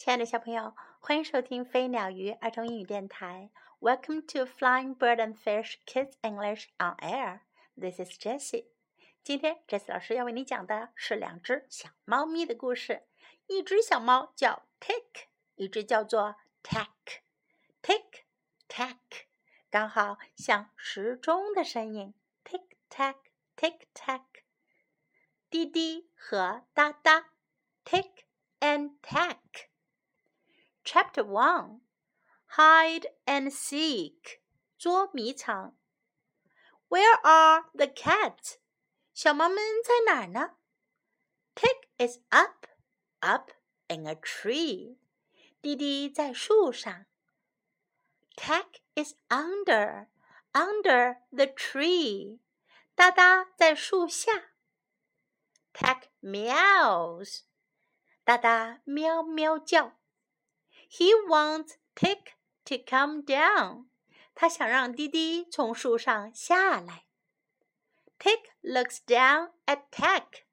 亲爱的小朋友，欢迎收听飞鸟鱼儿童英语电台。Welcome to Flying Bird and Fish Kids English on Air. This is Jessie. 今天，Jessie 老师要为你讲的是两只小猫咪的故事。一只小猫叫 Tick，一只叫做 Tack。Tick Tack，刚好像时钟的声音。Tick Tack，Tick Tack。滴滴和哒哒，Tick and Tack。Chapter 1 Hide and Seek 捉迷藏 Where are the cats? 小猫们在哪儿呢？Tick is up, up in a tree. 弟弟在树上。Tack is under, under the tree. 哒哒在树下。Tack meows. 哒哒喵喵叫。he wants Tick to come down. 他想让滴滴从树上下来。Tick looks down at Tack.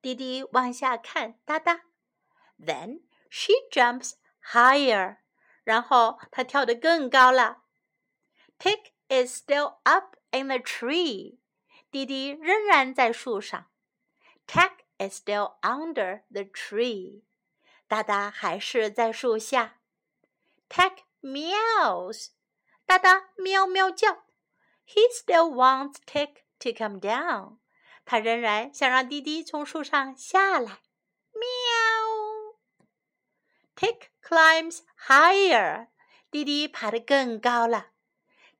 滴滴往下看哒哒。Then she jumps higher. 然后她跳得更高了。Tick is still up in the tree. 滴滴仍然在树上。Tack is still under the tree. 哒哒还是在树下。Tack meows，哒哒喵喵叫。He still wants Tick to come down，他仍然想让滴滴从树上下来。喵。Tick climbs higher，滴滴爬得更高了。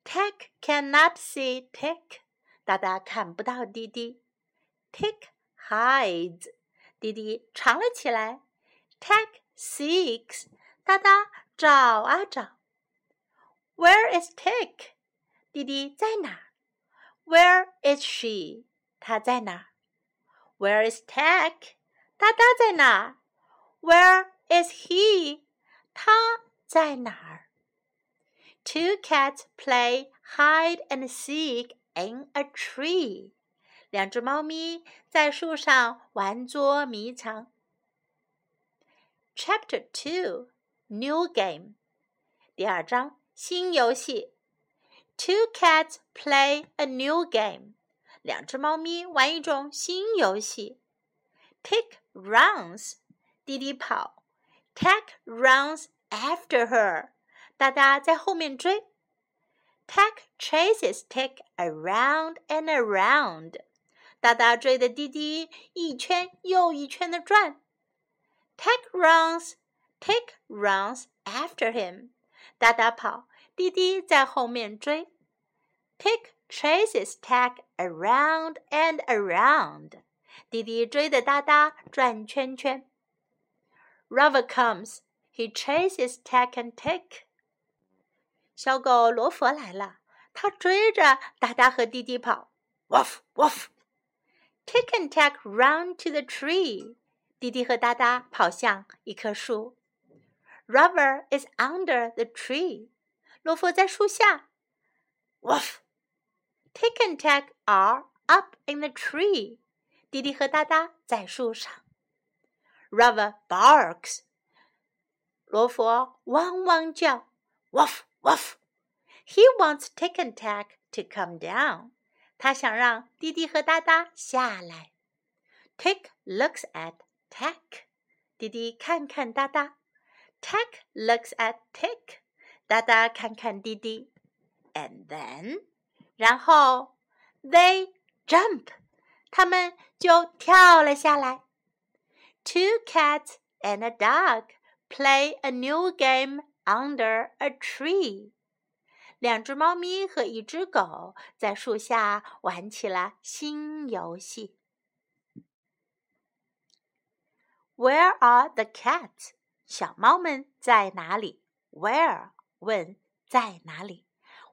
Tack cannot see Tick，哒哒看不到滴滴。Tick hides，滴滴藏了起来。Tack six，哒哒找啊找。Where is Tick？弟弟在哪？Where is she？她在哪？Where is Tack？哒哒在哪？Where is he？他在哪儿？Two cats play hide and seek in a tree。两只猫咪在树上玩捉迷藏。Chapter 2 New Game 第二章新游戏 Two cats play a new game 两只猫咪玩一种新游戏 Tick runs 滴滴跑 Tack runs after her 哒哒在后面追 Tack chases Tick around and around 哒哒追的滴滴一圈又一圈的转 Peg runs, Peg runs after him. 达达跑，滴滴在后面追。Tick chases Tack around and around. 滴滴追着哒哒转圈圈。Rover comes. He chases Tack and Tick. 小狗罗佛来了，它追着哒哒和滴滴跑。Woof woof. Tick and Tack run to the tree. 滴滴和哒哒跑向一棵树。Rover is under the tree。罗佛在树下。Woof。Tick and Tack are up in the tree。滴滴和哒哒在树上。Rover barks。罗佛汪汪叫。Woof woof。He wants Tick and Tack to come down。他想让滴滴和哒哒下来。Tick looks at Tack，滴滴看看哒哒。Tack looks at Tick，哒哒看看滴滴。And then，然后，they jump，他们就跳了下来。Two cats and a dog play a new game under a tree。两只猫咪和一只狗在树下玩起了新游戏。 Where are the cats？小猫们在哪里？Where 问在哪里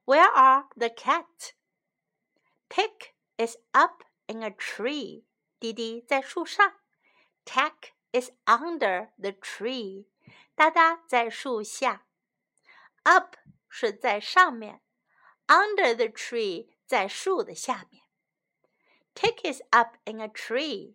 ？Where are the cats? Tick is up in a tree. 滴滴在树上。Tack is under the tree. 哒哒在树下。Up 是在上面，under the tree 在树的下面。Tick is up in a tree.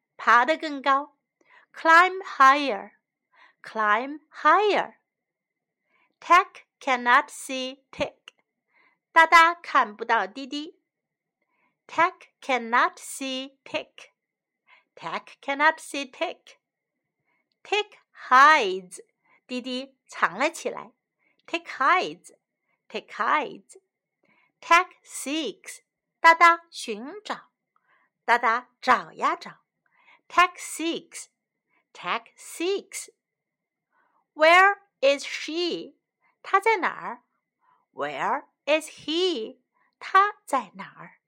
爬得更高，climb higher, climb higher. Tack cannot see tick，哒哒看不到滴滴。Tack cannot see tick, tack cannot see tick. Tick hides，滴滴藏了起来。Tick hides, tick hides. Tack seeks，哒哒寻找，哒哒找呀找。Tack seeks. Tack seeks. Where is she？她在哪儿？Where is he？他在哪儿？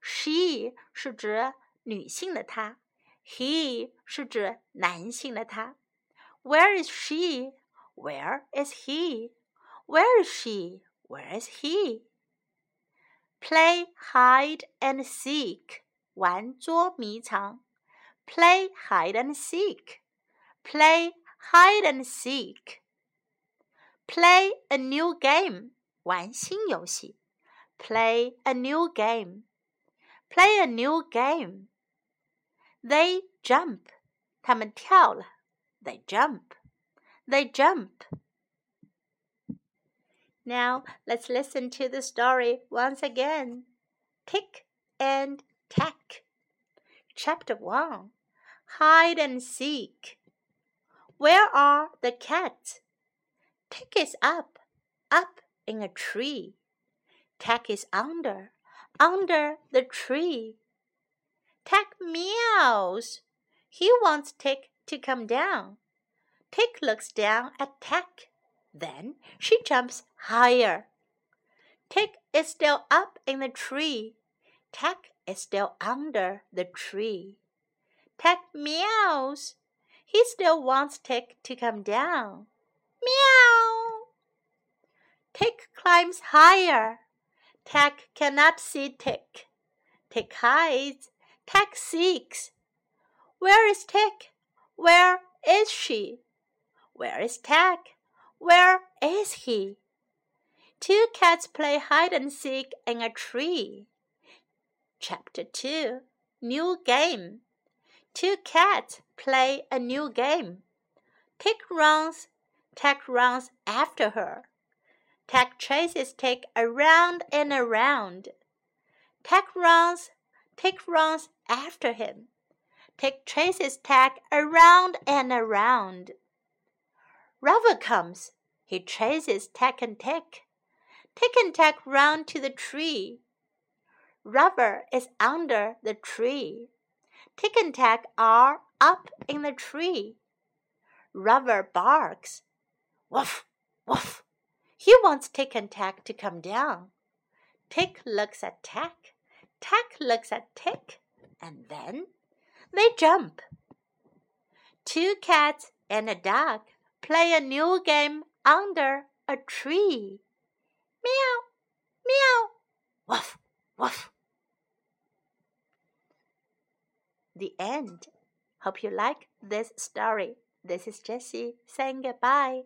She 是指女性的她，He 是指男性的他。Where is she？Where is he？Where is she？Where is he？Play hide and seek，玩捉迷藏。 Play hide and seek。Play hide and seek. Play a new game. 玩新游戏。Play a new game. Play a new game. They jump. 他们跳了。They jump. They jump. Now let's listen to the story once again. Tick and tack. Chapter 1 Hide and Seek. Where are the cats? Tick is up, up in a tree. Tack is under, under the tree. Tack meows. He wants Tick to come down. Tick looks down at Tack. Then she jumps higher. Tick is still up in the tree. Tack is still under the tree. Tack meows. He still wants Tick to come down. Meow! Tick climbs higher. Tack cannot see Tick. Tick hides. Tack seeks. Where is Tick? Where is she? Where is Tack? Where is he? Two cats play hide and seek in a tree. Chapter 2 New Game Two cats play a new game. Tick runs, Tack runs after her. Tack chases Tick around and around. Tack runs, Tick runs after him. Tick chases Tack around and around. Rover comes. He chases Tack and Tick. Tick and Tack run to the tree. Rover is under the tree. Tick and Tack are up in the tree. Rover barks. Woof, woof. He wants Tick and Tack to come down. Tick looks at Tack. Tack looks at Tick. And then they jump. Two cats and a dog play a new game under a tree. Meow, meow, woof, woof. The end. Hope you like this story. This is Jessie saying goodbye.